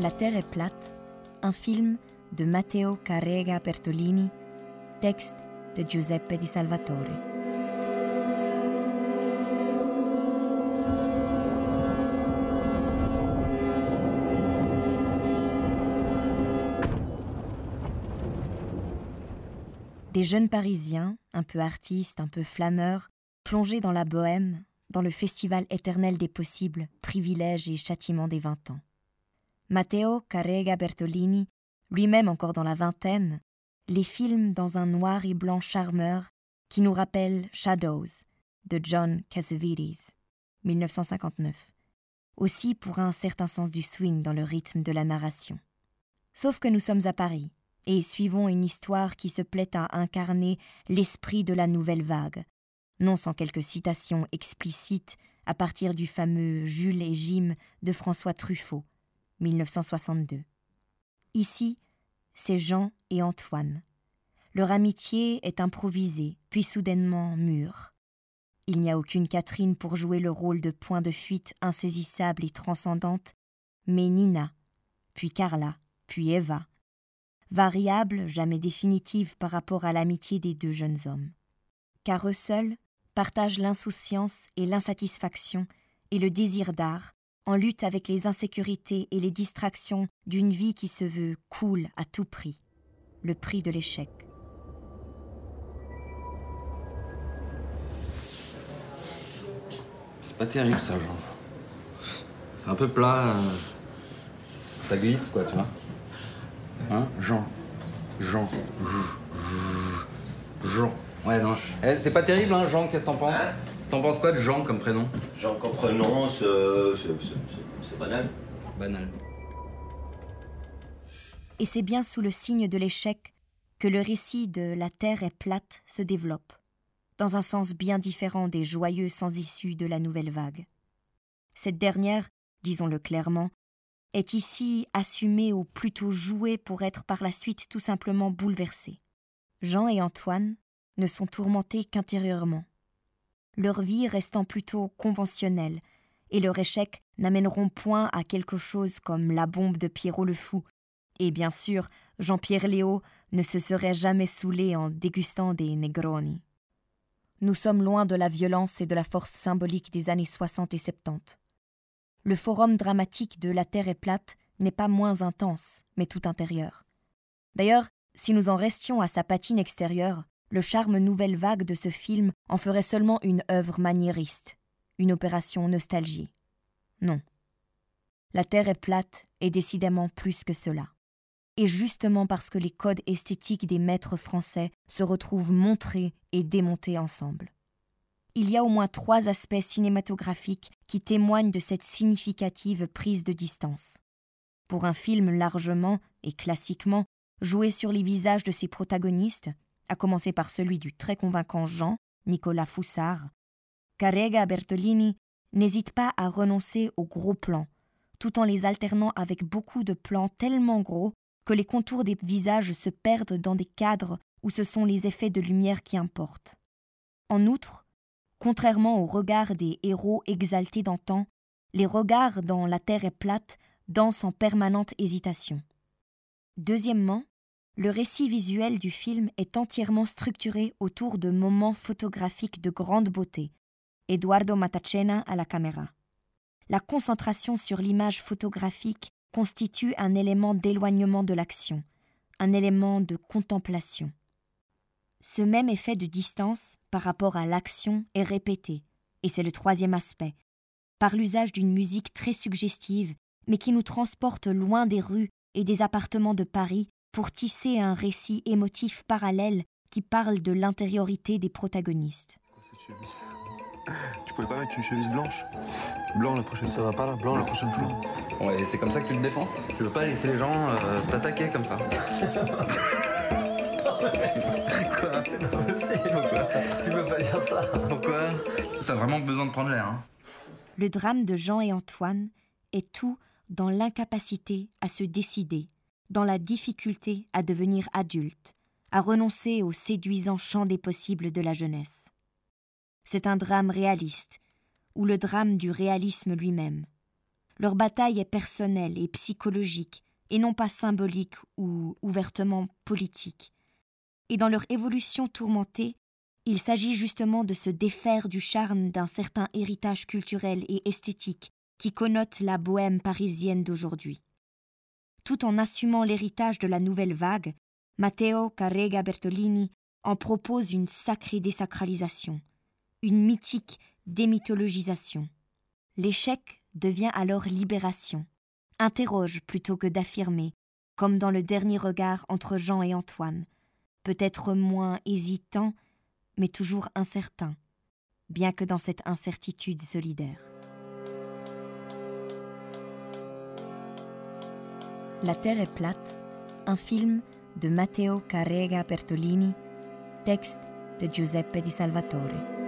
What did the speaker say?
La Terre est plate, un film de Matteo Carrega Bertolini, texte de Giuseppe Di Salvatore. Des jeunes Parisiens, un peu artistes, un peu flâneurs, plongés dans la bohème, dans le festival éternel des possibles, privilèges et châtiments des vingt ans. Matteo Carrega Bertolini, lui-même encore dans la vingtaine, les filme dans un noir et blanc charmeur qui nous rappelle Shadows de John Cassavetes, 1959, aussi pour un certain sens du swing dans le rythme de la narration. Sauf que nous sommes à Paris et suivons une histoire qui se plaît à incarner l'esprit de la nouvelle vague, non sans quelques citations explicites à partir du fameux Jules et Jim de François Truffaut, 1962. Ici, c'est Jean et Antoine. Leur amitié est improvisée, puis soudainement mûre. Il n'y a aucune Catherine pour jouer le rôle de point de fuite insaisissable et transcendante, mais Nina, puis Carla, puis Eva, variable, jamais définitive par rapport à l'amitié des deux jeunes hommes. Car eux seuls partagent l'insouciance et l'insatisfaction et le désir d'art, en lutte avec les insécurités et les distractions d'une vie qui se veut cool à tout prix, le prix de l'échec. C'est pas terrible ça, Jean. C'est un peu plat. euh, Ça glisse, quoi, tu vois. Hein? Jean. Jean. Jean. Ouais, non. Eh, c'est pas terrible, hein, Jean, qu'est-ce que t'en penses? T'en penses quoi de Jean comme prénom? Jean c'est c'est- c'est- c'est banal. Banal. Et c'est bien sous le signe de l'échec que le récit de La Terre est plate se développe, dans un sens bien différent des joyeux sans issue de la nouvelle vague. Cette dernière, disons-le clairement, est ici assumée ou plutôt jouée pour être par la suite tout simplement bouleversée. Jean et Antoine ne sont tourmentés qu'intérieurement. Leur vie restant plutôt conventionnelle, et leur échec n'amèneront point à quelque chose comme la bombe de Pierrot le Fou, et bien sûr, Jean-Pierre Léo ne se serait jamais saoulé en dégustant des Negroni. Nous sommes loin de la violence et de la force symbolique des années 60 et 70. Le forum dramatique de La Terre est plate n'est pas moins intense, mais tout intérieur. D'ailleurs, si nous en restions à sa patine extérieure, le charme nouvelle vague de ce film en ferait seulement une œuvre maniériste, une opération nostalgie. Non. La Terre est plate et décidément plus que cela. Et justement parce que les codes esthétiques des maîtres français se retrouvent montrés et démontés ensemble. Il y a au moins trois aspects cinématographiques qui témoignent de cette significative prise de distance. Pour un film largement et classiquement joué sur les visages de ses protagonistes, à commencer par celui du très convaincant Jean, Nicolas Foussard, Carrega Bertolini n'hésite pas à renoncer aux gros plans, tout en les alternant avec beaucoup de plans tellement gros que les contours des visages se perdent dans des cadres où ce sont les effets de lumière qui importent. En outre, contrairement aux regards des héros exaltés d'antan, les regards dans La Terre est plate dansent en permanente hésitation. Deuxièmement, le récit visuel du film est entièrement structuré autour de moments photographiques de grande beauté. Eduardo Matacena à la caméra. La concentration sur l'image photographique constitue un élément d'éloignement de l'action, un élément de contemplation. Ce même effet de distance par rapport à l'action est répété, et c'est le troisième aspect, par l'usage d'une musique très suggestive, mais qui nous transporte loin des rues et des appartements de Paris pour tisser un récit émotif parallèle qui parle de l'intériorité des protagonistes. Tu pouvais pas mettre une chemise blanche? Blanc la prochaine Ça va pas là, blanc la prochaine fois? Ouais, c'est comme ça que tu te défends? Tu veux pas laisser les gens euh, t'attaquer comme ça? Quoi? C'est pas possible quoi? Tu peux pas dire ça. Pourquoi? T'as vraiment besoin de prendre l'air, hein. Le drame de Jean et Antoine est tout dans l'incapacité à se décider, dans la difficulté à devenir adulte, à renoncer au séduisant champ des possibles de la jeunesse. C'est un drame réaliste, ou le drame du réalisme lui-même. Leur bataille est personnelle et psychologique, et non pas symbolique ou ouvertement politique. Et dans leur évolution tourmentée, il s'agit justement de se défaire du charme d'un certain héritage culturel et esthétique qui connote la bohème parisienne d'aujourd'hui. Tout en assumant l'héritage de la nouvelle vague, Matteo Carrega Bertolini en propose une sacrée désacralisation, une mythique démythologisation. L'échec devient alors libération, interroge plutôt que d'affirmer, comme dans le dernier regard entre Jean et Antoine, peut-être moins hésitant, mais toujours incertain, bien que dans cette incertitude solidaire. La Terre est plate, un film de Matteo Carrega Bertolini, texte de Giuseppe Di Salvatore.